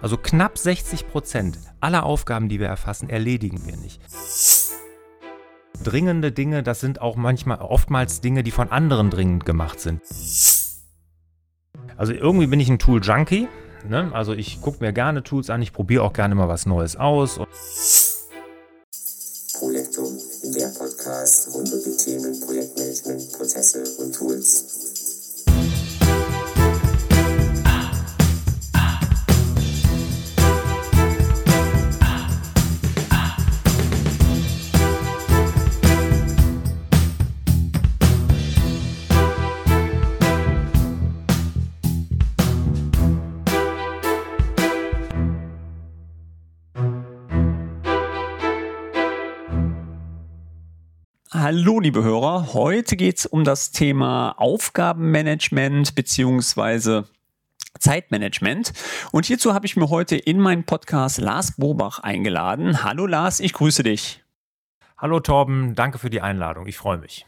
Also knapp 60 Prozent aller Aufgaben, die wir erfassen, erledigen wir nicht. Dringende Dinge, das sind auch manchmal oftmals Dinge, die von anderen dringend gemacht sind. Also irgendwie bin ich ein Tool-Junkie. Ne? Also ich gucke mir gerne Tools an, ich probiere auch gerne mal was Neues aus. Projektum, der Podcast rund um die Themen Projektmanagement, Prozesse und Tools. Hallo, liebe Hörer. Heute geht es um das Thema Aufgabenmanagement beziehungsweise Zeitmanagement. Und hierzu habe ich mir heute in meinen Podcast Lars Bobach eingeladen. Hallo Lars, ich grüße dich. Hallo Torben, danke für die Einladung. Ich freue mich.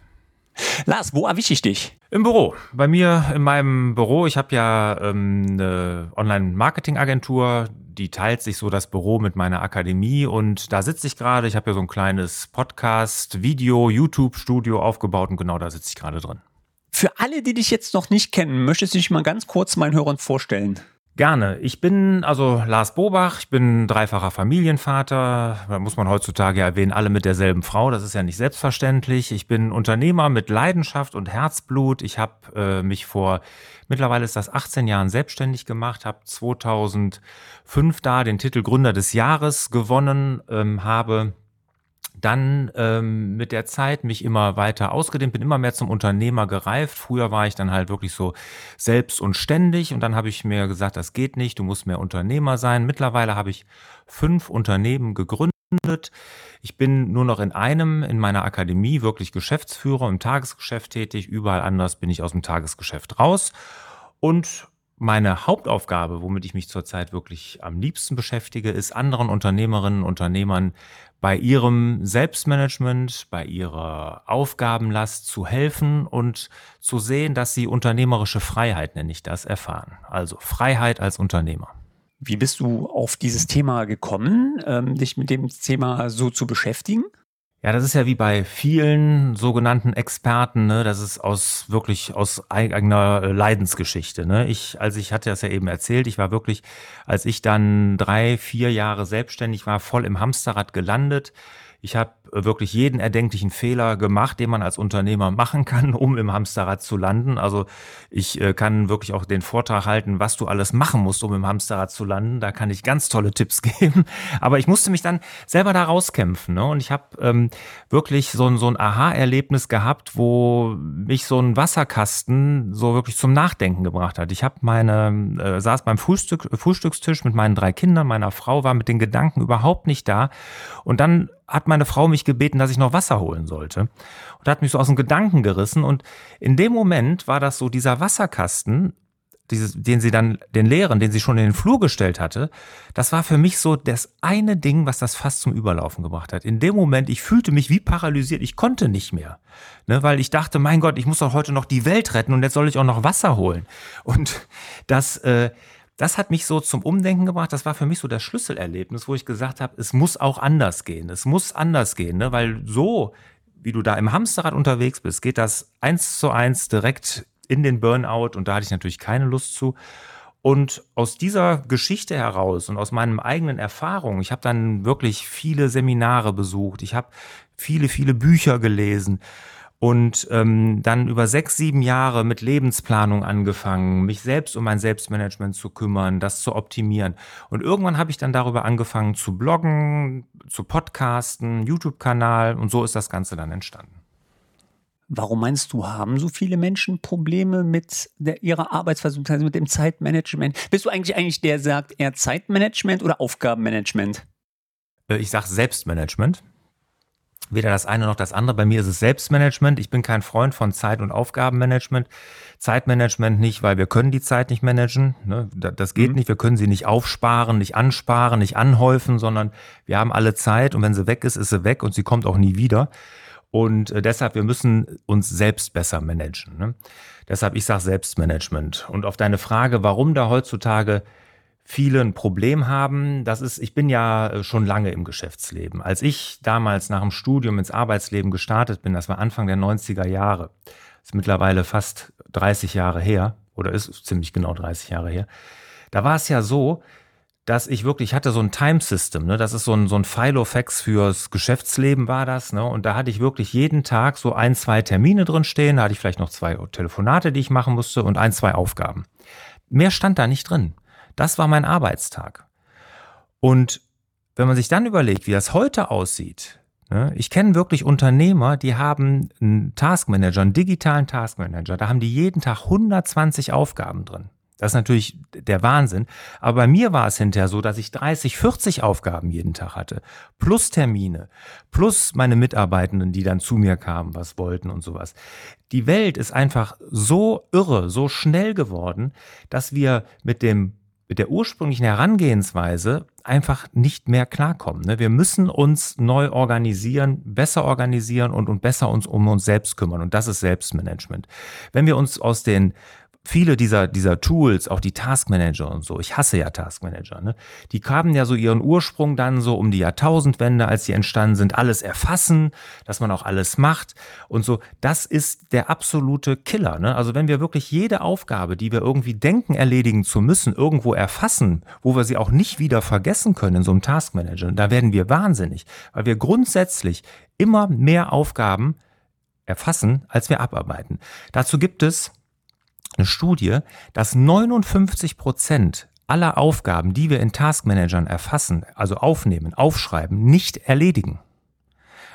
Lars, wo erwische ich dich? Im Büro. Bei mir in meinem Büro. Ich habe ja ähm, eine Online-Marketing-Agentur, die teilt sich so das Büro mit meiner Akademie und da sitze ich gerade. Ich habe ja so ein kleines Podcast, Video, YouTube-Studio aufgebaut und genau da sitze ich gerade drin. Für alle, die dich jetzt noch nicht kennen, möchtest du dich mal ganz kurz meinen Hörern vorstellen? Gerne. Ich bin also Lars Bobach, ich bin dreifacher Familienvater. Da muss man heutzutage erwähnen, alle mit derselben Frau. Das ist ja nicht selbstverständlich. Ich bin Unternehmer mit Leidenschaft und Herzblut. Ich habe äh, mich vor, mittlerweile ist das 18 Jahren selbstständig gemacht, habe 2005 da den Titel Gründer des Jahres gewonnen, ähm, habe dann ähm, mit der Zeit mich immer weiter ausgedehnt, bin immer mehr zum Unternehmer gereift. Früher war ich dann halt wirklich so selbst und ständig und dann habe ich mir gesagt, das geht nicht, du musst mehr Unternehmer sein. Mittlerweile habe ich fünf Unternehmen gegründet. Ich bin nur noch in einem, in meiner Akademie, wirklich Geschäftsführer im Tagesgeschäft tätig. Überall anders bin ich aus dem Tagesgeschäft raus. Und meine Hauptaufgabe, womit ich mich zurzeit wirklich am liebsten beschäftige, ist anderen Unternehmerinnen und Unternehmern bei ihrem Selbstmanagement, bei ihrer Aufgabenlast zu helfen und zu sehen, dass sie unternehmerische Freiheit, nenne ich das, erfahren. Also Freiheit als Unternehmer. Wie bist du auf dieses Thema gekommen, ähm, dich mit dem Thema so zu beschäftigen? Ja, das ist ja wie bei vielen sogenannten Experten, ne? Das ist aus wirklich aus eigener Leidensgeschichte. Ne? Ich, als ich hatte das ja eben erzählt, ich war wirklich, als ich dann drei, vier Jahre selbstständig war, voll im Hamsterrad gelandet. Ich habe wirklich jeden erdenklichen Fehler gemacht, den man als Unternehmer machen kann, um im Hamsterrad zu landen. Also ich äh, kann wirklich auch den Vortrag halten, was du alles machen musst, um im Hamsterrad zu landen. Da kann ich ganz tolle Tipps geben. Aber ich musste mich dann selber da rauskämpfen. Ne? Und ich habe ähm, wirklich so ein, so ein Aha-Erlebnis gehabt, wo mich so ein Wasserkasten so wirklich zum Nachdenken gebracht hat. Ich habe meine, äh, saß beim Frühstück, Frühstückstisch mit meinen drei Kindern, meiner Frau war mit den Gedanken überhaupt nicht da. Und dann hat meine Frau mich gebeten, dass ich noch Wasser holen sollte. Und hat mich so aus dem Gedanken gerissen. Und in dem Moment war das so dieser Wasserkasten, dieses, den sie dann, den leeren, den sie schon in den Flur gestellt hatte, das war für mich so das eine Ding, was das fast zum Überlaufen gebracht hat. In dem Moment, ich fühlte mich wie paralysiert, ich konnte nicht mehr. Ne, weil ich dachte, mein Gott, ich muss doch heute noch die Welt retten und jetzt soll ich auch noch Wasser holen. Und das, äh, das hat mich so zum Umdenken gebracht. Das war für mich so das Schlüsselerlebnis, wo ich gesagt habe, es muss auch anders gehen. Es muss anders gehen, ne? weil so, wie du da im Hamsterrad unterwegs bist, geht das eins zu eins direkt in den Burnout und da hatte ich natürlich keine Lust zu. Und aus dieser Geschichte heraus und aus meinen eigenen Erfahrungen, ich habe dann wirklich viele Seminare besucht, ich habe viele, viele Bücher gelesen und ähm, dann über sechs, sieben Jahre mit Lebensplanung angefangen, mich selbst um mein Selbstmanagement zu kümmern, das zu optimieren. Und irgendwann habe ich dann darüber angefangen zu bloggen, zu podcasten, YouTube-Kanal und so ist das Ganze dann entstanden. Warum meinst du, haben so viele Menschen Probleme mit der, ihrer Arbeitsweise, also mit dem Zeitmanagement? Bist du eigentlich eigentlich der, der sagt eher Zeitmanagement oder Aufgabenmanagement? Äh, ich sage Selbstmanagement weder das eine noch das andere. Bei mir ist es Selbstmanagement. Ich bin kein Freund von Zeit- und Aufgabenmanagement. Zeitmanagement nicht, weil wir können die Zeit nicht managen. Ne? Das geht mhm. nicht. Wir können sie nicht aufsparen, nicht ansparen, nicht anhäufen, sondern wir haben alle Zeit und wenn sie weg ist, ist sie weg und sie kommt auch nie wieder. Und äh, deshalb, wir müssen uns selbst besser managen. Ne? Deshalb, ich sage Selbstmanagement. Und auf deine Frage, warum da heutzutage viele ein Problem haben, das ist, ich bin ja äh, schon lange im Geschäftsleben. Als ich damals nach dem Studium ins Arbeitsleben gestartet bin, das war Anfang der 90er Jahre, ist mittlerweile fast 30 Jahre her, oder ist ziemlich genau 30 Jahre her, da war es ja so, dass ich wirklich, ich hatte so ein Time System, ne? das ist so ein, so ein Filofax fürs Geschäftsleben war das, ne? und da hatte ich wirklich jeden Tag so ein, zwei Termine drin stehen, da hatte ich vielleicht noch zwei Telefonate, die ich machen musste und ein, zwei Aufgaben. Mehr stand da nicht drin. Das war mein Arbeitstag. Und wenn man sich dann überlegt, wie das heute aussieht, ne, ich kenne wirklich Unternehmer, die haben einen Taskmanager, einen digitalen Taskmanager, da haben die jeden Tag 120 Aufgaben drin. Das ist natürlich der Wahnsinn. Aber bei mir war es hinterher so, dass ich 30, 40 Aufgaben jeden Tag hatte. Plus Termine. Plus meine Mitarbeitenden, die dann zu mir kamen, was wollten und sowas. Die Welt ist einfach so irre, so schnell geworden, dass wir mit dem mit der ursprünglichen Herangehensweise einfach nicht mehr klarkommen. Ne? Wir müssen uns neu organisieren, besser organisieren und, und besser uns um uns selbst kümmern. Und das ist Selbstmanagement. Wenn wir uns aus den viele dieser, dieser Tools, auch die Taskmanager und so, ich hasse ja Taskmanager, ne? die haben ja so ihren Ursprung dann so um die Jahrtausendwende, als sie entstanden sind, alles erfassen, dass man auch alles macht und so. Das ist der absolute Killer. Ne? Also wenn wir wirklich jede Aufgabe, die wir irgendwie denken, erledigen zu müssen, irgendwo erfassen, wo wir sie auch nicht wieder vergessen können in so einem Taskmanager, da werden wir wahnsinnig, weil wir grundsätzlich immer mehr Aufgaben erfassen, als wir abarbeiten. Dazu gibt es eine Studie, dass 59 Prozent aller Aufgaben, die wir in Taskmanagern erfassen, also aufnehmen, aufschreiben, nicht erledigen.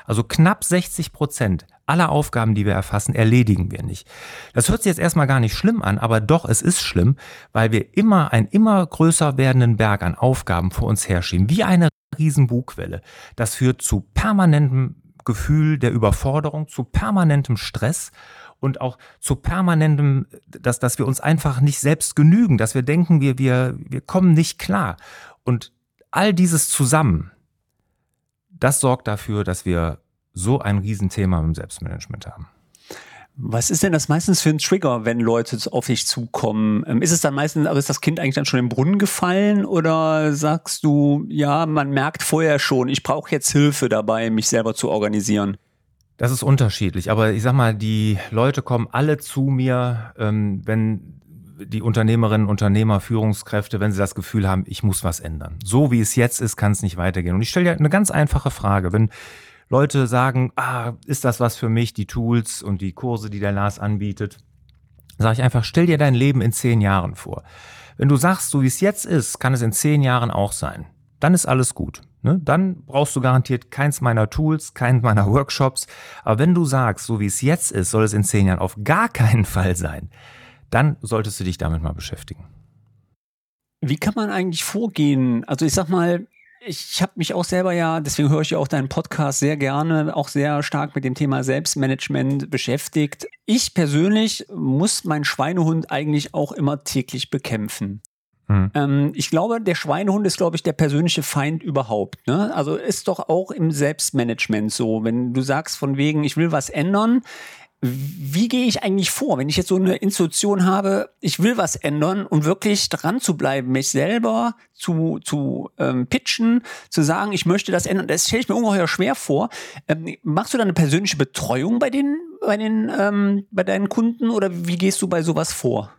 Also knapp 60 Prozent aller Aufgaben, die wir erfassen, erledigen wir nicht. Das hört sich jetzt erstmal gar nicht schlimm an, aber doch, es ist schlimm, weil wir immer einen immer größer werdenden Berg an Aufgaben vor uns herschieben, wie eine riesen Bugwelle. Das führt zu permanentem Gefühl der Überforderung, zu permanentem Stress und auch zu permanentem, dass, dass wir uns einfach nicht selbst genügen, dass wir denken, wir, wir, wir kommen nicht klar. Und all dieses zusammen, das sorgt dafür, dass wir so ein Riesenthema im Selbstmanagement haben. Was ist denn das meistens für ein Trigger, wenn Leute auf dich zukommen? Ähm, ist es dann meistens, aber ist das Kind eigentlich dann schon im Brunnen gefallen oder sagst du, ja, man merkt vorher schon, ich brauche jetzt Hilfe dabei, mich selber zu organisieren? Das ist unterschiedlich, aber ich sag mal, die Leute kommen alle zu mir, ähm, wenn die Unternehmerinnen, Unternehmer, Führungskräfte, wenn sie das Gefühl haben, ich muss was ändern. So wie es jetzt ist, kann es nicht weitergehen. Und ich stelle dir eine ganz einfache Frage. Wenn Leute sagen, ah, ist das was für mich, die Tools und die Kurse, die der Lars anbietet, sage ich einfach, stell dir dein Leben in zehn Jahren vor. Wenn du sagst, so wie es jetzt ist, kann es in zehn Jahren auch sein. Dann ist alles gut. Ne? Dann brauchst du garantiert keins meiner Tools, keins meiner Workshops. Aber wenn du sagst, so wie es jetzt ist, soll es in zehn Jahren auf gar keinen Fall sein, dann solltest du dich damit mal beschäftigen. Wie kann man eigentlich vorgehen? Also ich sag mal, ich habe mich auch selber ja, deswegen höre ich ja auch deinen Podcast sehr gerne, auch sehr stark mit dem Thema Selbstmanagement beschäftigt. Ich persönlich muss meinen Schweinehund eigentlich auch immer täglich bekämpfen. Mhm. Ähm, ich glaube, der Schweinehund ist, glaube ich, der persönliche Feind überhaupt. Ne? Also ist doch auch im Selbstmanagement so, wenn du sagst von wegen, ich will was ändern, wie gehe ich eigentlich vor, wenn ich jetzt so eine Institution habe, ich will was ändern und wirklich dran zu bleiben, mich selber zu, zu ähm, pitchen, zu sagen, ich möchte das ändern, das stelle ich mir ungeheuer schwer vor. Ähm, machst du da eine persönliche Betreuung bei den, bei den, ähm, bei deinen Kunden oder wie gehst du bei sowas vor?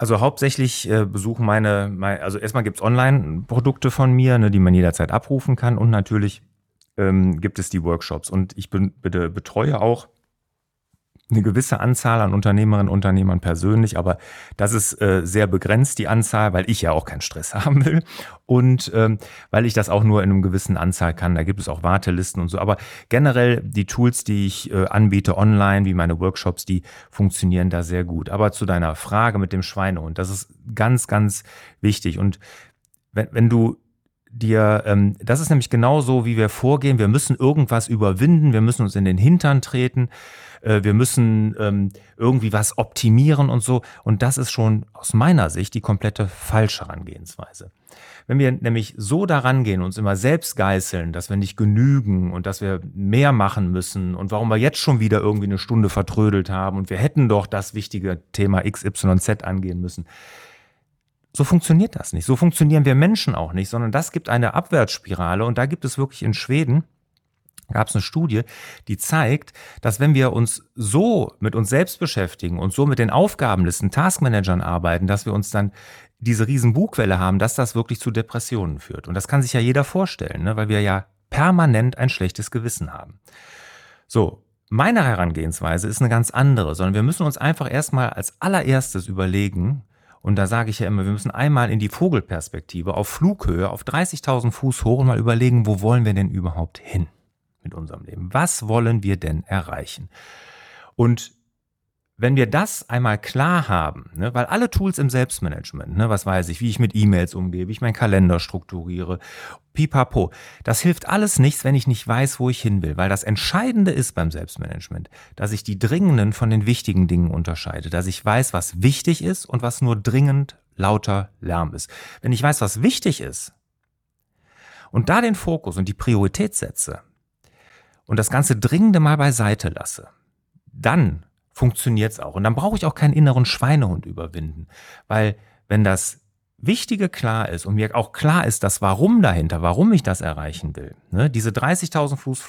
Also hauptsächlich äh, besuchen meine, meine, also erstmal gibt's Online-Produkte von mir, ne, die man jederzeit abrufen kann und natürlich ähm, gibt es die Workshops. Und ich bin, bitte betreue auch eine gewisse Anzahl an Unternehmerinnen und Unternehmern persönlich, aber das ist äh, sehr begrenzt, die Anzahl, weil ich ja auch keinen Stress haben will und ähm, weil ich das auch nur in einem gewissen Anzahl kann. Da gibt es auch Wartelisten und so. Aber generell die Tools, die ich äh, anbiete online, wie meine Workshops, die funktionieren da sehr gut. Aber zu deiner Frage mit dem Schweinehund, das ist ganz, ganz wichtig. Und wenn, wenn du dir, ähm, das ist nämlich genau so, wie wir vorgehen. Wir müssen irgendwas überwinden, wir müssen uns in den Hintern treten, äh, wir müssen ähm, irgendwie was optimieren und so. Und das ist schon aus meiner Sicht die komplette falsche Herangehensweise. Wenn wir nämlich so daran gehen, uns immer selbst geißeln, dass wir nicht genügen und dass wir mehr machen müssen und warum wir jetzt schon wieder irgendwie eine Stunde vertrödelt haben und wir hätten doch das wichtige Thema XYZ angehen müssen, so funktioniert das nicht. So funktionieren wir Menschen auch nicht, sondern das gibt eine Abwärtsspirale und da gibt es wirklich in Schweden gab es eine Studie, die zeigt, dass wenn wir uns so mit uns selbst beschäftigen und so mit den Aufgabenlisten, Taskmanagern arbeiten, dass wir uns dann diese riesen Bugwelle haben, dass das wirklich zu Depressionen führt. Und das kann sich ja jeder vorstellen, ne? weil wir ja permanent ein schlechtes Gewissen haben. So, meine Herangehensweise ist eine ganz andere, sondern wir müssen uns einfach erstmal als allererstes überlegen, und da sage ich ja immer, wir müssen einmal in die Vogelperspektive auf Flughöhe, auf 30.000 Fuß hoch und mal überlegen, wo wollen wir denn überhaupt hin mit unserem Leben? Was wollen wir denn erreichen? Und wenn wir das einmal klar haben, ne, weil alle Tools im Selbstmanagement, ne, was weiß ich, wie ich mit E-Mails umgehe, wie ich meinen Kalender strukturiere, pipapo, das hilft alles nichts, wenn ich nicht weiß, wo ich hin will, weil das Entscheidende ist beim Selbstmanagement, dass ich die dringenden von den wichtigen Dingen unterscheide, dass ich weiß, was wichtig ist und was nur dringend lauter Lärm ist. Wenn ich weiß, was wichtig ist und da den Fokus und die Priorität setze und das ganze Dringende mal beiseite lasse, dann funktioniert es auch. Und dann brauche ich auch keinen inneren Schweinehund überwinden. Weil wenn das Wichtige klar ist und mir auch klar ist, das Warum dahinter, warum ich das erreichen will, ne, diese 30.000 Fuß,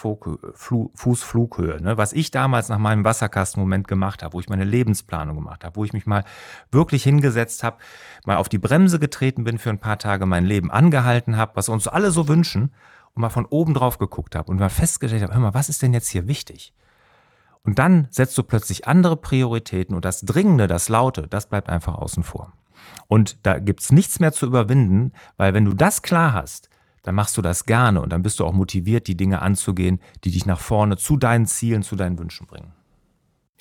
Fuß Flughöhe, ne, was ich damals nach meinem Wasserkastenmoment gemacht habe, wo ich meine Lebensplanung gemacht habe, wo ich mich mal wirklich hingesetzt habe, mal auf die Bremse getreten bin für ein paar Tage, mein Leben angehalten habe, was uns alle so wünschen und mal von oben drauf geguckt habe und mal festgestellt habe, hör mal, was ist denn jetzt hier wichtig? Und dann setzt du plötzlich andere Prioritäten und das Dringende, das Laute, das bleibt einfach außen vor. Und da gibt's nichts mehr zu überwinden, weil wenn du das klar hast, dann machst du das gerne und dann bist du auch motiviert, die Dinge anzugehen, die dich nach vorne zu deinen Zielen, zu deinen Wünschen bringen.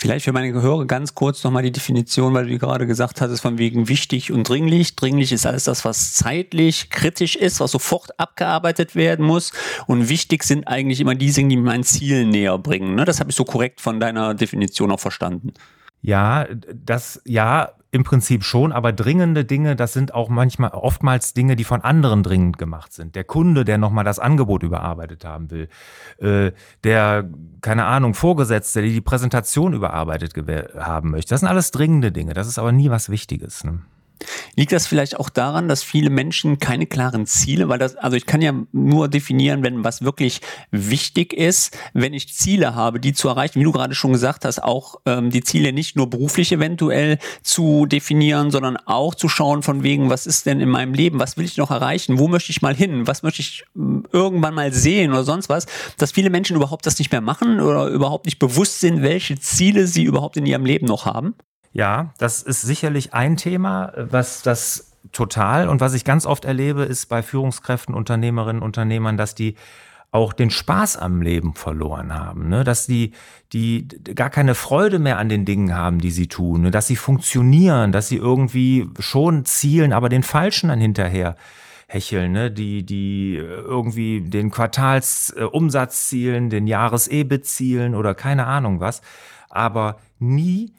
Vielleicht für meine Gehöre ganz kurz nochmal die Definition, weil du gerade gesagt hattest, von wegen wichtig und dringlich. Dringlich ist alles das, was zeitlich kritisch ist, was sofort abgearbeitet werden muss. Und wichtig sind eigentlich immer die Dinge, die mein Ziel näher bringen. Ne? Das habe ich so korrekt von deiner Definition auch verstanden. Ja, das, ja, im Prinzip schon, aber dringende Dinge, das sind auch manchmal, oftmals Dinge, die von anderen dringend gemacht sind. Der Kunde, der nochmal das Angebot überarbeitet haben will, äh, der, keine Ahnung, Vorgesetzte, der die Präsentation überarbeitet haben möchte. Das sind alles dringende Dinge, das ist aber nie was Wichtiges. Ne? Liegt das vielleicht auch daran, dass viele Menschen keine klaren Ziele, weil das, also ich kann ja nur definieren, wenn was wirklich wichtig ist, wenn ich Ziele habe, die zu erreichen, wie du gerade schon gesagt hast, auch ähm, die Ziele nicht nur beruflich eventuell zu definieren, sondern auch zu schauen von wegen, was ist denn in meinem Leben, was will ich noch erreichen, wo möchte ich mal hin, was möchte ich ähm, irgendwann mal sehen oder sonst was, dass viele Menschen überhaupt das nicht mehr machen oder überhaupt nicht bewusst sind, welche Ziele sie überhaupt in ihrem Leben noch haben? Ja, das ist sicherlich ein Thema, was das total und was ich ganz oft erlebe, ist bei Führungskräften, Unternehmerinnen, Unternehmern, dass die auch den Spaß am Leben verloren haben, ne? dass die, die gar keine Freude mehr an den Dingen haben, die sie tun, ne? dass sie funktionieren, dass sie irgendwie schon zielen, aber den Falschen dann hinterher hecheln, ne? die, die irgendwie den Quartalsumsatz zielen, den Jahres-EBIT zielen oder keine Ahnung was, aber nie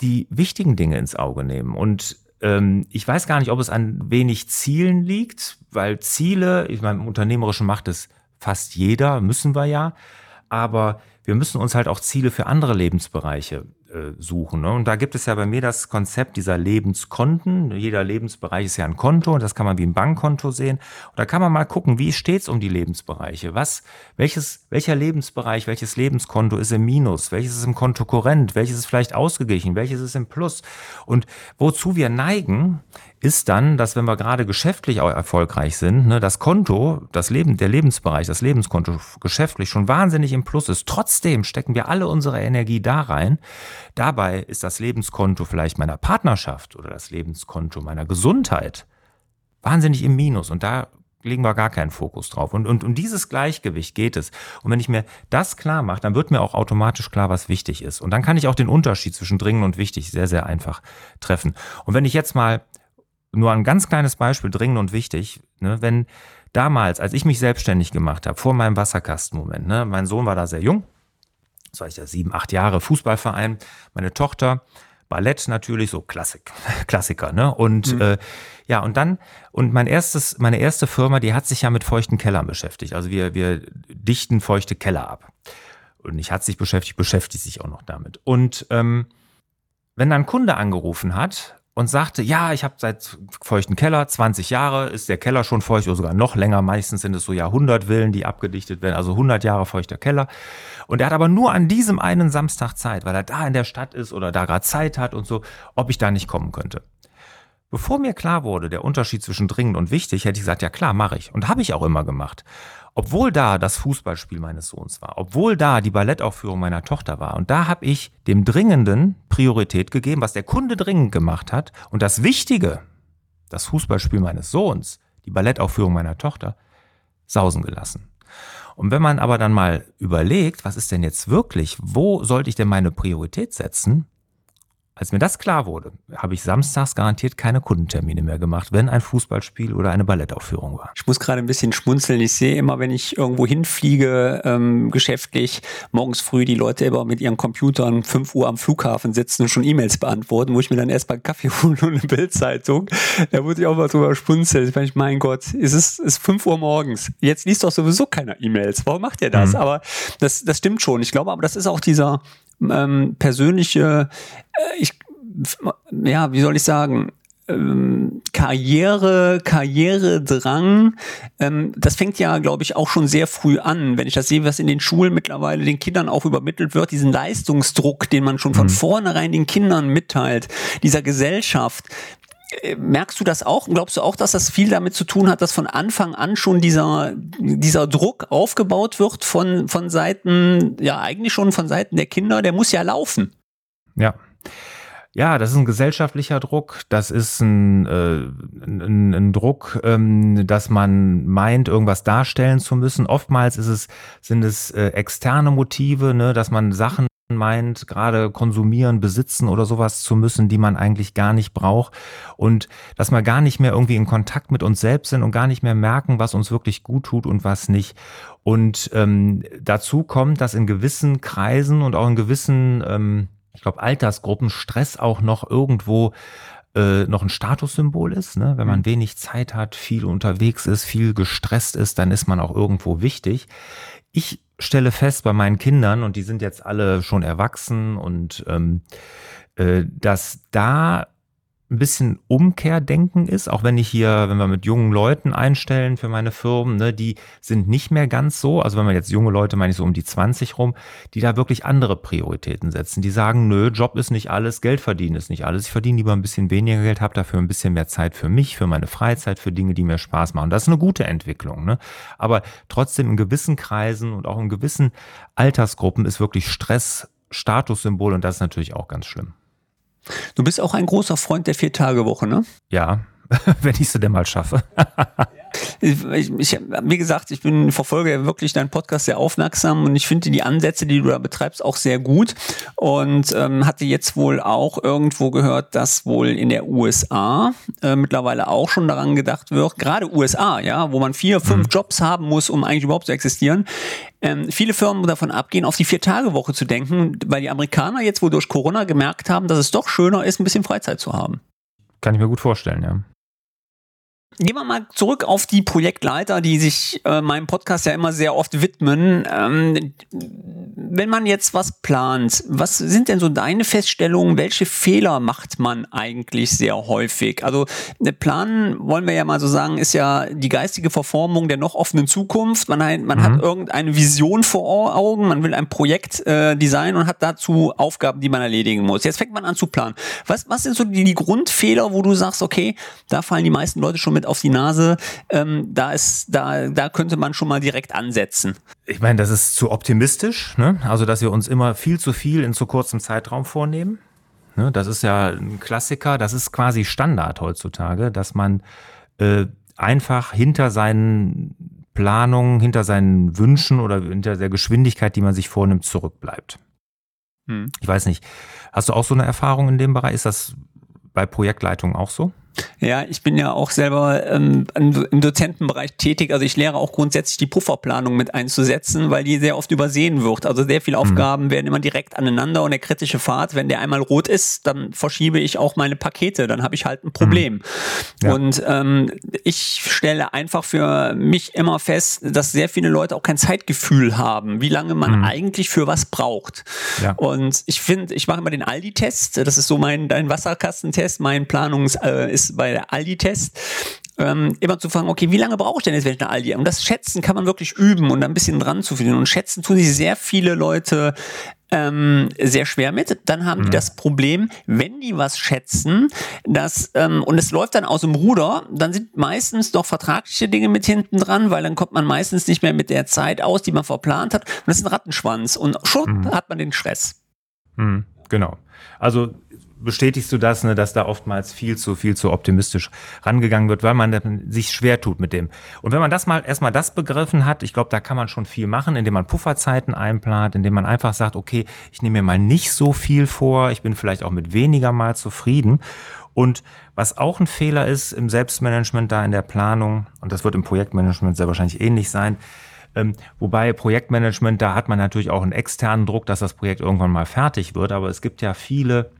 die wichtigen Dinge ins Auge nehmen. Und ähm, ich weiß gar nicht, ob es an wenig Zielen liegt, weil Ziele, ich meine, im Unternehmerischen macht es fast jeder, müssen wir ja, aber wir müssen uns halt auch Ziele für andere Lebensbereiche suchen. Ne? Und da gibt es ja bei mir das Konzept dieser Lebenskonten. Jeder Lebensbereich ist ja ein Konto und das kann man wie ein Bankkonto sehen. Und da kann man mal gucken, wie steht es um die Lebensbereiche? Was, welches, welcher Lebensbereich, welches Lebenskonto ist im Minus? Welches ist im Konto Korrent? Welches ist vielleicht ausgeglichen? Welches ist im Plus? Und wozu wir neigen, ist dann, dass wenn wir gerade geschäftlich auch erfolgreich sind, ne, das Konto, das Leben, der Lebensbereich, das Lebenskonto geschäftlich schon wahnsinnig im Plus ist. Trotzdem stecken wir alle unsere Energie da rein. Dabei ist das Lebenskonto vielleicht meiner Partnerschaft oder das Lebenskonto meiner Gesundheit wahnsinnig im Minus. Und da legen wir gar keinen Fokus drauf. Und, und um dieses Gleichgewicht geht es. Und wenn ich mir das klar mache, dann wird mir auch automatisch klar, was wichtig ist. Und dann kann ich auch den Unterschied zwischen dringend und wichtig sehr, sehr einfach treffen. Und wenn ich jetzt mal nur ein ganz kleines Beispiel, dringend und wichtig, ne, wenn damals, als ich mich selbstständig gemacht habe, vor meinem Wasserkastenmoment, ne, mein Sohn war da sehr jung, das war ich ja sieben, acht Jahre, Fußballverein, meine Tochter, Ballett natürlich, so Klassik, Klassiker, ne? Und mhm. äh, ja, und dann, und mein erstes, meine erste Firma, die hat sich ja mit feuchten Kellern beschäftigt. Also wir, wir dichten feuchte Keller ab. Und nicht hat sich beschäftigt, beschäftigt sich auch noch damit. Und ähm, wenn dann ein Kunde angerufen hat und sagte, ja, ich habe seit feuchten Keller, 20 Jahre ist der Keller schon feucht oder sogar noch länger. Meistens sind es so Jahrhundertvillen, die abgedichtet werden, also 100 Jahre feuchter Keller. Und er hat aber nur an diesem einen Samstag Zeit, weil er da in der Stadt ist oder da gerade Zeit hat und so, ob ich da nicht kommen könnte. Bevor mir klar wurde, der Unterschied zwischen dringend und wichtig, hätte ich gesagt, ja klar, mache ich. Und habe ich auch immer gemacht. Obwohl da das Fußballspiel meines Sohns war, obwohl da die Ballettaufführung meiner Tochter war. Und da habe ich dem Dringenden Priorität gegeben, was der Kunde dringend gemacht hat. Und das Wichtige, das Fußballspiel meines Sohns, die Ballettaufführung meiner Tochter, sausen gelassen. Und wenn man aber dann mal überlegt, was ist denn jetzt wirklich, wo sollte ich denn meine Priorität setzen, als mir das klar wurde, habe ich samstags garantiert keine Kundentermine mehr gemacht, wenn ein Fußballspiel oder eine Ballettaufführung war. Ich muss gerade ein bisschen schmunzeln. Ich sehe immer, wenn ich irgendwo hinfliege, ähm, geschäftlich, morgens früh die Leute immer mit ihren Computern 5 Uhr am Flughafen sitzen und schon E-Mails beantworten, wo ich mir dann erst mal einen Kaffee hole und eine Bildzeitung. Da muss ich auch mal drüber schmunzeln. Ich meine, mein Gott, es ist, ist 5 Uhr morgens. Jetzt liest doch sowieso keiner E-Mails. Warum macht ihr das? Mhm. Aber das, das stimmt schon. Ich glaube aber, das ist auch dieser, ähm, persönliche, äh, ich, ja, wie soll ich sagen, ähm, Karriere, Karrieredrang, ähm, das fängt ja, glaube ich, auch schon sehr früh an. Wenn ich das sehe, was in den Schulen mittlerweile den Kindern auch übermittelt wird, diesen Leistungsdruck, den man schon von mhm. vornherein den Kindern mitteilt, dieser Gesellschaft, merkst du das auch? Glaubst du auch, dass das viel damit zu tun hat, dass von Anfang an schon dieser, dieser Druck aufgebaut wird von, von Seiten, ja, eigentlich schon von Seiten der Kinder? Der muss ja laufen. Ja. Ja, das ist ein gesellschaftlicher Druck. Das ist ein, äh, ein, ein Druck, ähm, dass man meint, irgendwas darstellen zu müssen. Oftmals ist es, sind es äh, externe Motive, ne, dass man Sachen meint, gerade konsumieren, besitzen oder sowas zu müssen, die man eigentlich gar nicht braucht und dass wir gar nicht mehr irgendwie in Kontakt mit uns selbst sind und gar nicht mehr merken, was uns wirklich gut tut und was nicht. Und ähm, dazu kommt, dass in gewissen Kreisen und auch in gewissen, ähm, ich glaube, Altersgruppen Stress auch noch irgendwo äh, noch ein Statussymbol ist. Ne? Wenn man mhm. wenig Zeit hat, viel unterwegs ist, viel gestresst ist, dann ist man auch irgendwo wichtig. Ich stelle fest bei meinen Kindern, und die sind jetzt alle schon erwachsen, und ähm, äh, dass da ein bisschen Umkehrdenken ist, auch wenn ich hier, wenn wir mit jungen Leuten einstellen für meine Firmen, ne, die sind nicht mehr ganz so, also wenn man jetzt junge Leute, meine ich so um die 20 rum, die da wirklich andere Prioritäten setzen. Die sagen, nö, Job ist nicht alles, Geld verdienen ist nicht alles. Ich verdiene lieber ein bisschen weniger Geld, habe dafür ein bisschen mehr Zeit für mich, für meine Freizeit, für Dinge, die mir Spaß machen. Das ist eine gute Entwicklung. Ne? Aber trotzdem in gewissen Kreisen und auch in gewissen Altersgruppen ist wirklich Stress Statussymbol und das ist natürlich auch ganz schlimm. Du bist auch ein großer Freund der Vier-Tage-Woche, ne? Ja, wenn ich sie denn mal schaffe. ich, ich, wie gesagt, ich bin verfolge wirklich deinen Podcast sehr aufmerksam und ich finde die Ansätze, die du da betreibst, auch sehr gut. Und ähm, hatte jetzt wohl auch irgendwo gehört, dass wohl in der USA äh, mittlerweile auch schon daran gedacht wird, gerade USA, ja, wo man vier, fünf mhm. Jobs haben muss, um eigentlich überhaupt zu existieren. Ähm, viele Firmen davon abgehen, auf die Vier-Tage-Woche zu denken, weil die Amerikaner jetzt wohl durch Corona gemerkt haben, dass es doch schöner ist, ein bisschen Freizeit zu haben. Kann ich mir gut vorstellen, ja. Gehen wir mal zurück auf die Projektleiter, die sich äh, meinem Podcast ja immer sehr oft widmen. Ähm, wenn man jetzt was plant, was sind denn so deine Feststellungen? Welche Fehler macht man eigentlich sehr häufig? Also ne, planen, wollen wir ja mal so sagen, ist ja die geistige Verformung der noch offenen Zukunft. Man, man mhm. hat irgendeine Vision vor Augen, man will ein Projekt äh, designen und hat dazu Aufgaben, die man erledigen muss. Jetzt fängt man an zu planen. Was, was sind so die, die Grundfehler, wo du sagst, okay, da fallen die meisten Leute schon mit auf die Nase, ähm, da ist, da, da könnte man schon mal direkt ansetzen. Ich meine, das ist zu optimistisch, ne? Also, dass wir uns immer viel zu viel in zu kurzem Zeitraum vornehmen. Ne? Das ist ja ein Klassiker, das ist quasi Standard heutzutage, dass man äh, einfach hinter seinen Planungen, hinter seinen Wünschen oder hinter der Geschwindigkeit, die man sich vornimmt, zurückbleibt. Hm. Ich weiß nicht, hast du auch so eine Erfahrung in dem Bereich? Ist das bei Projektleitungen auch so? Ja, ich bin ja auch selber ähm, im Dozentenbereich tätig. Also ich lehre auch grundsätzlich die Pufferplanung mit einzusetzen, weil die sehr oft übersehen wird. Also sehr viele mhm. Aufgaben mhm. werden immer direkt aneinander und der kritische Pfad, wenn der einmal rot ist, dann verschiebe ich auch meine Pakete. Dann habe ich halt ein Problem. Mhm. Ja. Und ähm, ich stelle einfach für mich immer fest, dass sehr viele Leute auch kein Zeitgefühl haben, wie lange man mhm. eigentlich für was braucht. Ja. Und ich finde, ich mache immer den Aldi-Test. Das ist so mein dein Wasserkastentest. Mein Planungs äh, ist bei der Aldi-Test ähm, immer zu fragen, okay, wie lange brauche ich denn jetzt, wenn ich eine Aldi? Und das Schätzen kann man wirklich üben und ein bisschen dran zu finden. Und schätzen tun sich sehr viele Leute ähm, sehr schwer mit. Dann haben mhm. die das Problem, wenn die was schätzen, dass, ähm, und es läuft dann aus dem Ruder, dann sind meistens doch vertragliche Dinge mit hinten dran, weil dann kommt man meistens nicht mehr mit der Zeit aus, die man verplant hat. Und das ist ein Rattenschwanz. Und schon mhm. hat man den Stress. Mhm. Genau. Also bestätigst du das, ne, dass da oftmals viel zu viel zu optimistisch rangegangen wird, weil man sich schwer tut mit dem. Und wenn man das mal erstmal das begriffen hat, ich glaube, da kann man schon viel machen, indem man Pufferzeiten einplant, indem man einfach sagt, okay, ich nehme mir mal nicht so viel vor, ich bin vielleicht auch mit weniger mal zufrieden. Und was auch ein Fehler ist im Selbstmanagement da in der Planung, und das wird im Projektmanagement sehr wahrscheinlich ähnlich sein, ähm, wobei Projektmanagement, da hat man natürlich auch einen externen Druck, dass das Projekt irgendwann mal fertig wird. Aber es gibt ja viele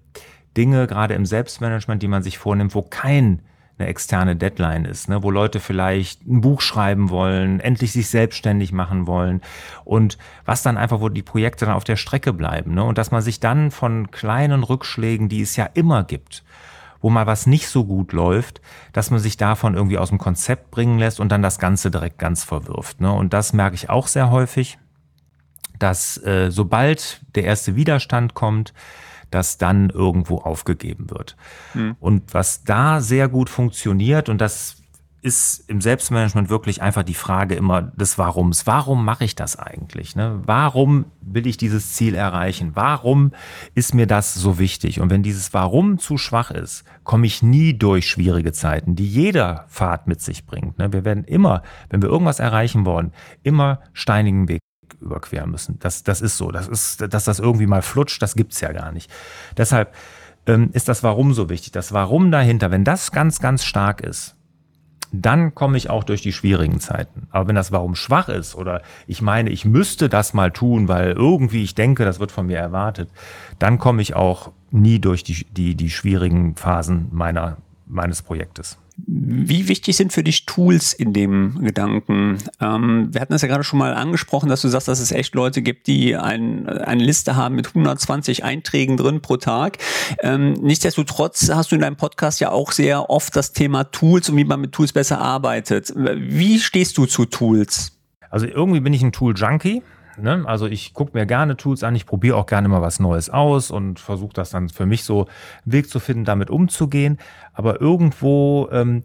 Dinge, gerade im Selbstmanagement, die man sich vornimmt, wo kein eine externe Deadline ist, ne, wo Leute vielleicht ein Buch schreiben wollen, endlich sich selbstständig machen wollen und was dann einfach, wo die Projekte dann auf der Strecke bleiben. Ne, und dass man sich dann von kleinen Rückschlägen, die es ja immer gibt, wo mal was nicht so gut läuft, dass man sich davon irgendwie aus dem Konzept bringen lässt und dann das Ganze direkt ganz verwirft. Ne. Und das merke ich auch sehr häufig, dass äh, sobald der erste Widerstand kommt, das dann irgendwo aufgegeben wird. Mhm. Und was da sehr gut funktioniert, und das ist im Selbstmanagement wirklich einfach die Frage immer des Warums. Warum mache ich das eigentlich? Ne? Warum will ich dieses Ziel erreichen? Warum ist mir das so wichtig? Und wenn dieses Warum zu schwach ist, komme ich nie durch schwierige Zeiten, die jeder Fahrt mit sich bringt. Ne? Wir werden immer, wenn wir irgendwas erreichen wollen, immer steinigen Weg überqueren müssen. Das, das ist so. Das ist, dass das irgendwie mal flutscht, das gibt's ja gar nicht. Deshalb ähm, ist das Warum so wichtig. Das Warum dahinter, wenn das ganz, ganz stark ist, dann komme ich auch durch die schwierigen Zeiten. Aber wenn das Warum schwach ist oder ich meine, ich müsste das mal tun, weil irgendwie ich denke, das wird von mir erwartet, dann komme ich auch nie durch die, die, die schwierigen Phasen meiner, meines Projektes. Wie wichtig sind für dich Tools in dem Gedanken? Ähm, wir hatten das ja gerade schon mal angesprochen, dass du sagst, dass es echt Leute gibt, die ein, eine Liste haben mit 120 Einträgen drin pro Tag. Ähm, nichtsdestotrotz hast du in deinem Podcast ja auch sehr oft das Thema Tools und wie man mit Tools besser arbeitet. Wie stehst du zu Tools? Also irgendwie bin ich ein Tool-Junkie. Ne? Also ich gucke mir gerne Tools an, ich probiere auch gerne mal was Neues aus und versuche das dann für mich so einen Weg zu finden, damit umzugehen. Aber irgendwo ähm,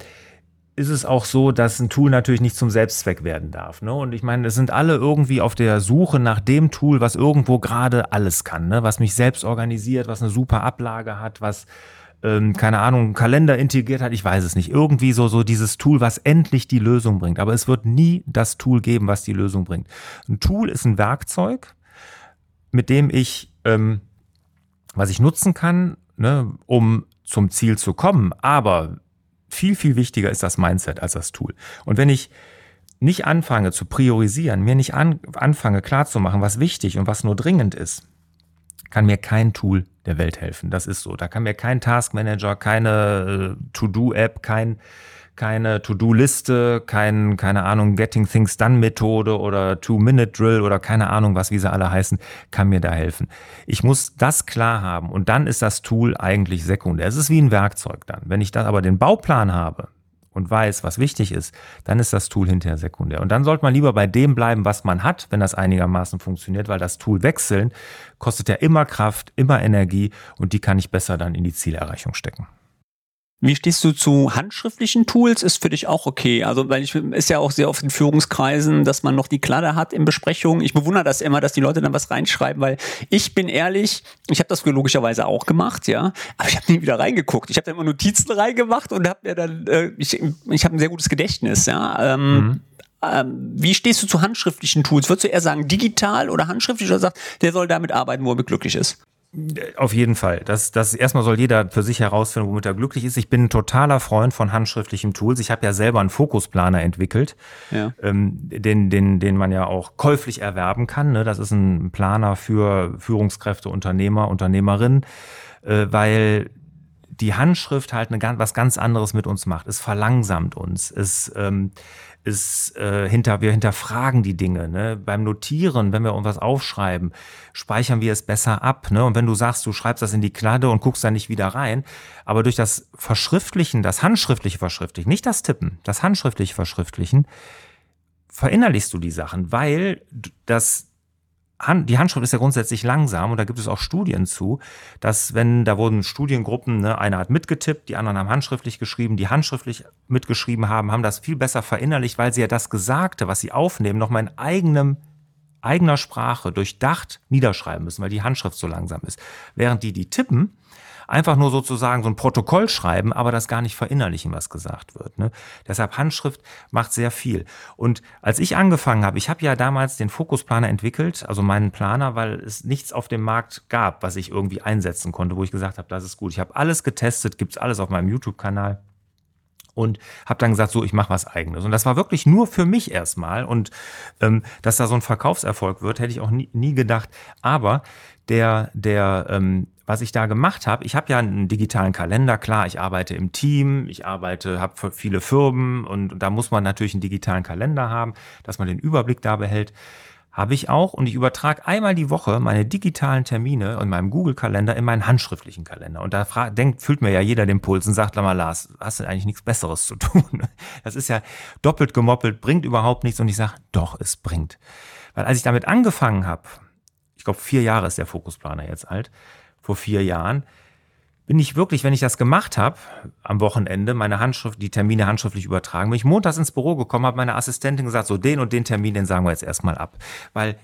ist es auch so, dass ein Tool natürlich nicht zum Selbstzweck werden darf. Ne? Und ich meine, es sind alle irgendwie auf der Suche nach dem Tool, was irgendwo gerade alles kann, ne? was mich selbst organisiert, was eine super Ablage hat, was ähm, keine Ahnung, Kalender integriert hat, ich weiß es nicht. Irgendwie so, so dieses Tool, was endlich die Lösung bringt. Aber es wird nie das Tool geben, was die Lösung bringt. Ein Tool ist ein Werkzeug, mit dem ich, ähm, was ich nutzen kann, ne, um zum Ziel zu kommen. Aber viel, viel wichtiger ist das Mindset als das Tool. Und wenn ich nicht anfange zu priorisieren, mir nicht an, anfange klarzumachen, was wichtig und was nur dringend ist, kann mir kein Tool der Welt helfen. Das ist so. Da kann mir kein Taskmanager, keine äh, To-Do-App, kein, keine To-Do-Liste, kein, keine Ahnung, Getting Things Done-Methode oder Two-Minute-Drill oder keine Ahnung, was wie sie alle heißen, kann mir da helfen. Ich muss das klar haben und dann ist das Tool eigentlich sekundär. Es ist wie ein Werkzeug dann. Wenn ich dann aber den Bauplan habe, und weiß, was wichtig ist, dann ist das Tool hinterher sekundär. Und dann sollte man lieber bei dem bleiben, was man hat, wenn das einigermaßen funktioniert, weil das Tool wechseln kostet ja immer Kraft, immer Energie und die kann ich besser dann in die Zielerreichung stecken. Wie stehst du zu handschriftlichen Tools? Ist für dich auch okay. Also, weil ich ist ja auch sehr oft in Führungskreisen, dass man noch die Kladde hat in Besprechungen. Ich bewundere das immer, dass die Leute dann was reinschreiben, weil ich bin ehrlich, ich habe das logischerweise auch gemacht, ja, aber ich habe nie wieder reingeguckt. Ich habe da immer Notizen reingemacht und habe mir dann, äh, ich, ich habe ein sehr gutes Gedächtnis, ja. Ähm, mhm. Ähm, wie stehst du zu handschriftlichen Tools? Würdest du eher sagen digital oder handschriftlich oder sagst, der soll damit arbeiten, wo er glücklich ist? Auf jeden Fall. Das, das erstmal soll jeder für sich herausfinden, womit er glücklich ist. Ich bin ein totaler Freund von handschriftlichen Tools. Ich habe ja selber einen Fokusplaner entwickelt, ja. ähm, den, den, den man ja auch käuflich erwerben kann. Ne? Das ist ein Planer für Führungskräfte, Unternehmer, Unternehmerinnen, äh, weil die Handschrift halt eine, was ganz anderes mit uns macht. Es verlangsamt uns. Es, ähm, ist äh, hinter, wir hinterfragen die Dinge. Ne? Beim Notieren, wenn wir irgendwas aufschreiben, speichern wir es besser ab. Ne? Und wenn du sagst, du schreibst das in die Kladde und guckst da nicht wieder rein, aber durch das Verschriftlichen, das handschriftliche Verschriftlichen, nicht das Tippen, das handschriftliche Verschriftlichen, verinnerlichst du die Sachen, weil das Hand, die Handschrift ist ja grundsätzlich langsam und da gibt es auch Studien zu, dass wenn, da wurden Studiengruppen, ne, einer hat mitgetippt, die anderen haben handschriftlich geschrieben, die handschriftlich mitgeschrieben haben, haben das viel besser verinnerlicht, weil sie ja das Gesagte, was sie aufnehmen, nochmal in eigenem, eigener Sprache durchdacht niederschreiben müssen, weil die Handschrift so langsam ist. Während die, die tippen, einfach nur sozusagen so ein Protokoll schreiben, aber das gar nicht verinnerlichen, was gesagt wird. Ne? Deshalb Handschrift macht sehr viel. Und als ich angefangen habe, ich habe ja damals den Fokusplaner entwickelt, also meinen Planer, weil es nichts auf dem Markt gab, was ich irgendwie einsetzen konnte, wo ich gesagt habe, das ist gut. Ich habe alles getestet, gibt's alles auf meinem YouTube-Kanal und habe dann gesagt, so, ich mache was eigenes. Und das war wirklich nur für mich erstmal. Und ähm, dass da so ein Verkaufserfolg wird, hätte ich auch nie, nie gedacht. Aber der, der, ähm, was ich da gemacht habe, ich habe ja einen digitalen Kalender, klar, ich arbeite im Team, ich arbeite, habe viele Firmen und da muss man natürlich einen digitalen Kalender haben, dass man den Überblick da behält. Habe ich auch und ich übertrage einmal die Woche meine digitalen Termine in meinem Google-Kalender in meinen handschriftlichen Kalender. Und da denkt, fühlt mir ja jeder den Puls und sagt, mal Lars, hast du eigentlich nichts Besseres zu tun? Das ist ja doppelt gemoppelt, bringt überhaupt nichts und ich sage, doch, es bringt. Weil als ich damit angefangen habe, ich glaube, vier Jahre ist der Fokusplaner jetzt alt, vor vier Jahren, bin ich wirklich, wenn ich das gemacht habe, am Wochenende, meine Handschrift, die Termine handschriftlich übertragen, bin ich montags ins Büro gekommen, habe meine Assistentin gesagt, so den und den Termin, den sagen wir jetzt erstmal ab. Weil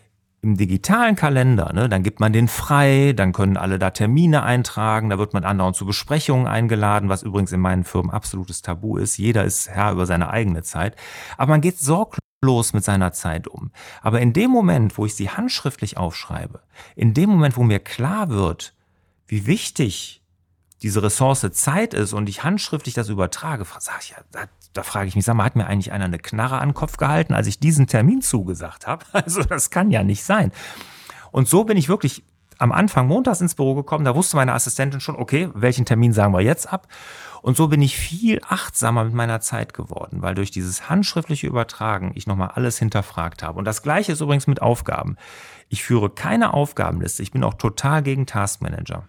im digitalen Kalender, ne, dann gibt man den frei, dann können alle da Termine eintragen, da wird man andauernd zu Besprechungen eingeladen, was übrigens in meinen Firmen absolutes Tabu ist. Jeder ist Herr über seine eigene Zeit. Aber man geht sorglos mit seiner Zeit um. Aber in dem Moment, wo ich sie handschriftlich aufschreibe, in dem Moment, wo mir klar wird, wie wichtig diese Ressource Zeit ist und ich handschriftlich das übertrage, sag ich ja, da, da frage ich mich, sag mal, hat mir eigentlich einer eine Knarre an den Kopf gehalten, als ich diesen Termin zugesagt habe? Also das kann ja nicht sein. Und so bin ich wirklich am Anfang montags ins Büro gekommen, da wusste meine Assistentin schon, okay, welchen Termin sagen wir jetzt ab? Und so bin ich viel achtsamer mit meiner Zeit geworden, weil durch dieses handschriftliche Übertragen ich nochmal alles hinterfragt habe. Und das gleiche ist übrigens mit Aufgaben. Ich führe keine Aufgabenliste. Ich bin auch total gegen Taskmanager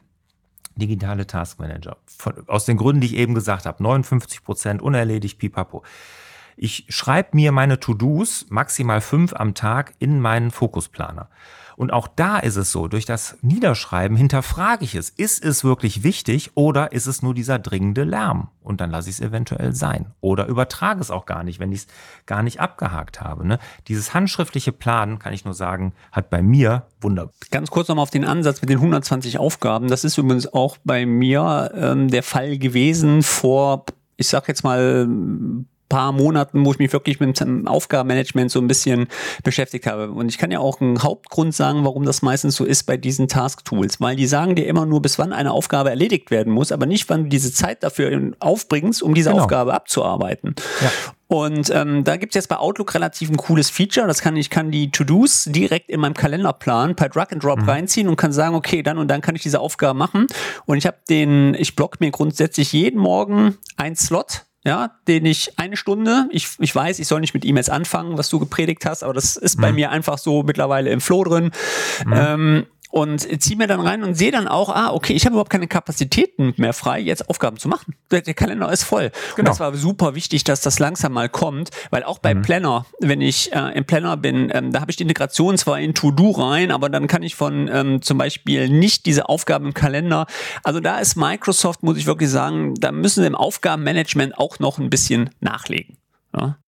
digitale Taskmanager. Von, aus den Gründen, die ich eben gesagt habe, 59 Prozent unerledigt, pipapo. Ich schreibe mir meine To-Dos, maximal fünf am Tag, in meinen Fokusplaner. Und auch da ist es so, durch das Niederschreiben hinterfrage ich es. Ist es wirklich wichtig oder ist es nur dieser dringende Lärm? Und dann lasse ich es eventuell sein. Oder übertrage es auch gar nicht, wenn ich es gar nicht abgehakt habe. Ne? Dieses handschriftliche Planen, kann ich nur sagen, hat bei mir Wunder. Ganz kurz nochmal auf den Ansatz mit den 120 Aufgaben. Das ist übrigens auch bei mir ähm, der Fall gewesen vor ich sag jetzt mal paar Monaten, wo ich mich wirklich mit dem Aufgabenmanagement so ein bisschen beschäftigt habe. Und ich kann ja auch einen Hauptgrund sagen, warum das meistens so ist bei diesen Task-Tools, weil die sagen dir immer nur, bis wann eine Aufgabe erledigt werden muss, aber nicht, wann du diese Zeit dafür aufbringst, um diese genau. Aufgabe abzuarbeiten. Ja. Und ähm, da gibt's jetzt bei Outlook relativ ein cooles Feature. Das kann ich kann die To-Dos direkt in meinem Kalenderplan per Drag and Drop mhm. reinziehen und kann sagen, okay, dann und dann kann ich diese Aufgabe machen. Und ich habe den, ich block mir grundsätzlich jeden Morgen ein Slot ja, den ich eine Stunde, ich, ich weiß, ich soll nicht mit E-Mails anfangen, was du gepredigt hast, aber das ist mhm. bei mir einfach so mittlerweile im Flow drin. Mhm. Ähm, und ziehe mir dann rein und sehe dann auch, ah, okay, ich habe überhaupt keine Kapazitäten mehr frei, jetzt Aufgaben zu machen. Der, der Kalender ist voll. Genau. Und das war super wichtig, dass das langsam mal kommt, weil auch bei mhm. Planner, wenn ich äh, im Planner bin, ähm, da habe ich die Integration zwar in To-Do rein, aber dann kann ich von ähm, zum Beispiel nicht diese Aufgaben im Kalender. Also da ist Microsoft, muss ich wirklich sagen, da müssen sie im Aufgabenmanagement auch noch ein bisschen nachlegen. Ja?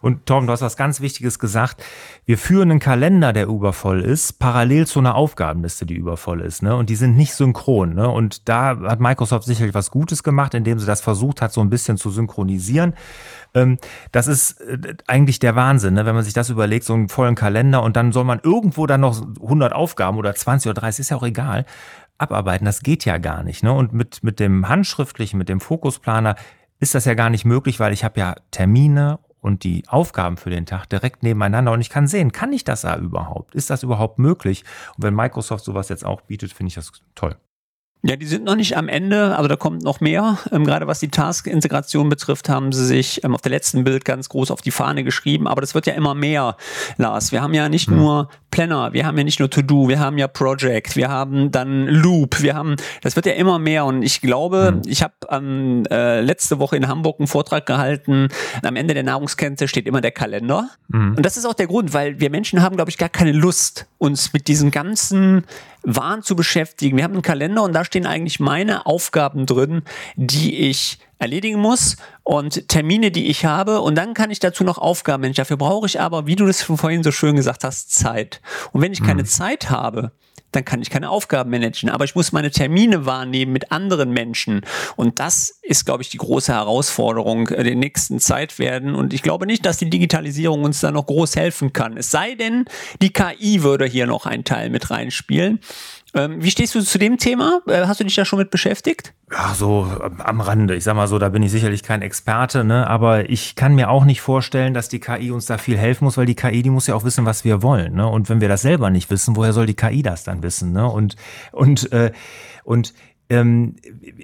Und Tom, du hast was ganz Wichtiges gesagt. Wir führen einen Kalender, der übervoll ist, parallel zu einer Aufgabenliste, die übervoll ist. Ne? Und die sind nicht synchron. Ne? Und da hat Microsoft sicherlich was Gutes gemacht, indem sie das versucht hat, so ein bisschen zu synchronisieren. Ähm, das ist äh, eigentlich der Wahnsinn, ne? wenn man sich das überlegt, so einen vollen Kalender und dann soll man irgendwo dann noch 100 Aufgaben oder 20 oder 30, ist ja auch egal, abarbeiten. Das geht ja gar nicht. Ne? Und mit, mit dem handschriftlichen, mit dem Fokusplaner ist das ja gar nicht möglich, weil ich habe ja Termine und die Aufgaben für den Tag direkt nebeneinander und ich kann sehen, kann ich das da überhaupt? Ist das überhaupt möglich? Und wenn Microsoft sowas jetzt auch bietet, finde ich das toll. Ja, die sind noch nicht am Ende, also da kommt noch mehr. Ähm, gerade was die Task-Integration betrifft, haben sie sich ähm, auf der letzten Bild ganz groß auf die Fahne geschrieben. Aber das wird ja immer mehr, Lars. Wir haben ja nicht hm. nur Planner, wir haben ja nicht nur To-Do, wir haben ja Project, wir haben dann Loop, wir haben, das wird ja immer mehr. Und ich glaube, hm. ich habe ähm, äh, letzte Woche in Hamburg einen Vortrag gehalten. Am Ende der Nahrungskette steht immer der Kalender. Hm. Und das ist auch der Grund, weil wir Menschen haben, glaube ich, gar keine Lust, uns mit diesen ganzen Wahn zu beschäftigen. Wir haben einen Kalender und da stehen eigentlich meine Aufgaben drin, die ich erledigen muss und Termine, die ich habe. Und dann kann ich dazu noch Aufgaben. Dafür brauche ich aber, wie du das vorhin so schön gesagt hast, Zeit. Und wenn ich keine mhm. Zeit habe, dann kann ich keine Aufgaben managen. Aber ich muss meine Termine wahrnehmen mit anderen Menschen. Und das ist, glaube ich, die große Herausforderung äh, der nächsten Zeit werden. Und ich glaube nicht, dass die Digitalisierung uns da noch groß helfen kann. Es sei denn, die KI würde hier noch einen Teil mit reinspielen. Ähm, wie stehst du zu dem Thema? Äh, hast du dich da schon mit beschäftigt? Ja, so am Rande. Ich sag mal so, da bin ich sicherlich kein Experte, ne? aber ich kann mir auch nicht vorstellen, dass die KI uns da viel helfen muss, weil die KI, die muss ja auch wissen, was wir wollen. Ne? Und wenn wir das selber nicht wissen, woher soll die KI das dann wissen? Ne? Und, und, äh, und ähm,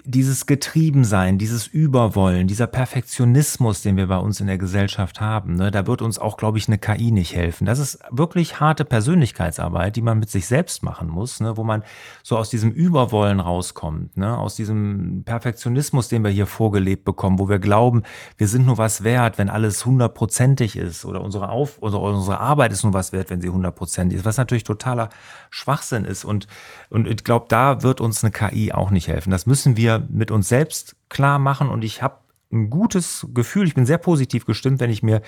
dieses Getriebensein, dieses Überwollen, dieser Perfektionismus, den wir bei uns in der Gesellschaft haben, ne, da wird uns auch, glaube ich, eine KI nicht helfen. Das ist wirklich harte Persönlichkeitsarbeit, die man mit sich selbst machen muss, ne, wo man so aus diesem Überwollen rauskommt, ne, aus diesem Perfektionismus, den wir hier vorgelebt bekommen, wo wir glauben, wir sind nur was wert, wenn alles hundertprozentig ist oder unsere, Auf oder unsere Arbeit ist nur was wert, wenn sie hundertprozentig ist, was natürlich totaler Schwachsinn ist. Und, und ich glaube, da wird uns eine KI auch nicht helfen. Das müssen wir mit uns selbst klar machen. Und ich habe ein gutes Gefühl, ich bin sehr positiv gestimmt, wenn ich mir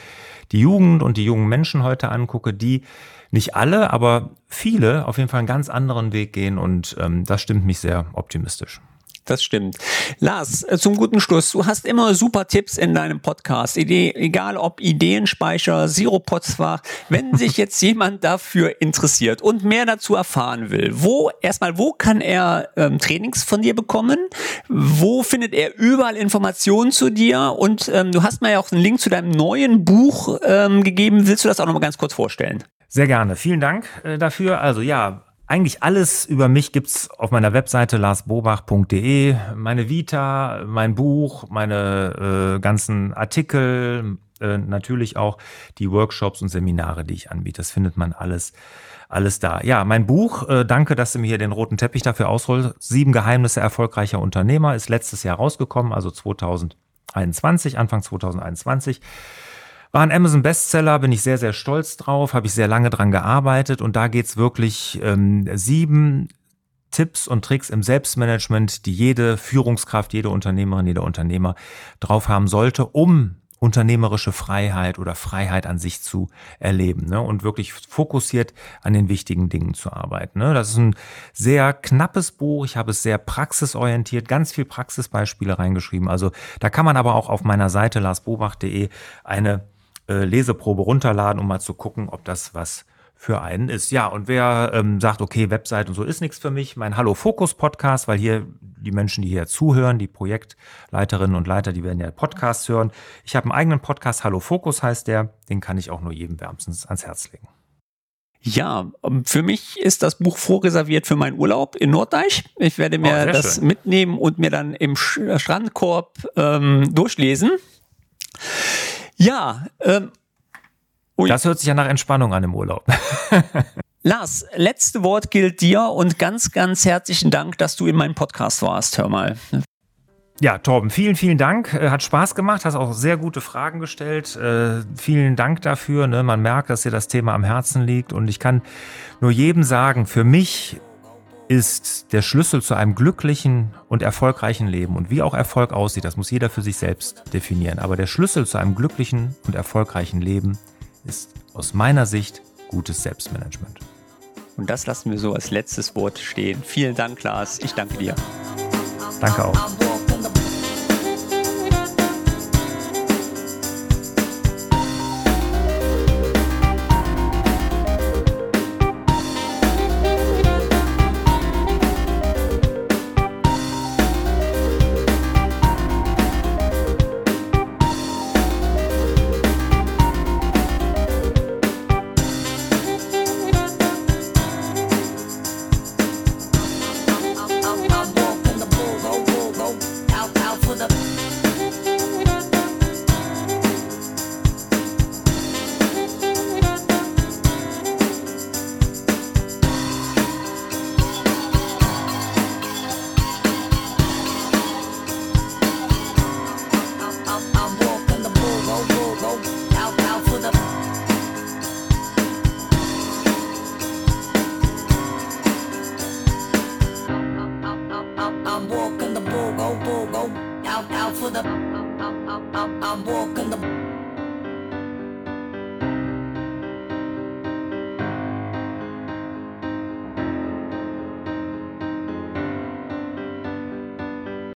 die Jugend und die jungen Menschen heute angucke, die nicht alle, aber viele auf jeden Fall einen ganz anderen Weg gehen. Und ähm, das stimmt mich sehr optimistisch das stimmt. Lars, äh, zum guten Schluss. Du hast immer super Tipps in deinem Podcast. Idee, egal ob Ideenspeicher, Siropodsfach. Wenn sich jetzt jemand dafür interessiert und mehr dazu erfahren will, wo, erstmal, wo kann er ähm, Trainings von dir bekommen? Wo findet er überall Informationen zu dir? Und ähm, du hast mir ja auch einen Link zu deinem neuen Buch ähm, gegeben. Willst du das auch nochmal ganz kurz vorstellen? Sehr gerne. Vielen Dank äh, dafür. Also ja, eigentlich alles über mich gibt's auf meiner Webseite larsbobach.de. Meine Vita, mein Buch, meine äh, ganzen Artikel, äh, natürlich auch die Workshops und Seminare, die ich anbiete. Das findet man alles alles da. Ja, mein Buch, äh, danke, dass du mir hier den roten Teppich dafür ausrollst. Sieben Geheimnisse erfolgreicher Unternehmer ist letztes Jahr rausgekommen, also 2021, Anfang 2021. War ein Amazon-Bestseller, bin ich sehr, sehr stolz drauf, habe ich sehr lange dran gearbeitet und da geht's wirklich ähm, sieben Tipps und Tricks im Selbstmanagement, die jede Führungskraft, jede Unternehmerin, jeder Unternehmer drauf haben sollte, um unternehmerische Freiheit oder Freiheit an sich zu erleben ne? und wirklich fokussiert an den wichtigen Dingen zu arbeiten. Ne? Das ist ein sehr knappes Buch. Ich habe es sehr praxisorientiert, ganz viel Praxisbeispiele reingeschrieben. Also da kann man aber auch auf meiner Seite larsbobach.de eine äh, Leseprobe runterladen, um mal zu gucken, ob das was für einen ist. Ja, und wer ähm, sagt, okay, Website und so ist nichts für mich, mein Hallo Fokus Podcast, weil hier die Menschen, die hier zuhören, die Projektleiterinnen und Leiter, die werden ja Podcasts hören. Ich habe einen eigenen Podcast, Hallo Fokus heißt der, den kann ich auch nur jedem wärmstens ans Herz legen. Ja, ähm, für mich ist das Buch vorreserviert für meinen Urlaub in Norddeich. Ich werde mir oh, das schön. mitnehmen und mir dann im Strandkorb ähm, durchlesen. Ja, ähm, das hört sich ja nach Entspannung an im Urlaub. Lars, letzte Wort gilt dir und ganz, ganz herzlichen Dank, dass du in meinem Podcast warst. Hör mal. Ja, Torben, vielen, vielen Dank. Äh, hat Spaß gemacht, hast auch sehr gute Fragen gestellt. Äh, vielen Dank dafür. Ne? Man merkt, dass dir das Thema am Herzen liegt. Und ich kann nur jedem sagen, für mich ist der Schlüssel zu einem glücklichen und erfolgreichen Leben. Und wie auch Erfolg aussieht, das muss jeder für sich selbst definieren. Aber der Schlüssel zu einem glücklichen und erfolgreichen Leben ist aus meiner Sicht gutes Selbstmanagement. Und das lassen wir so als letztes Wort stehen. Vielen Dank, Lars. Ich danke dir. Danke auch.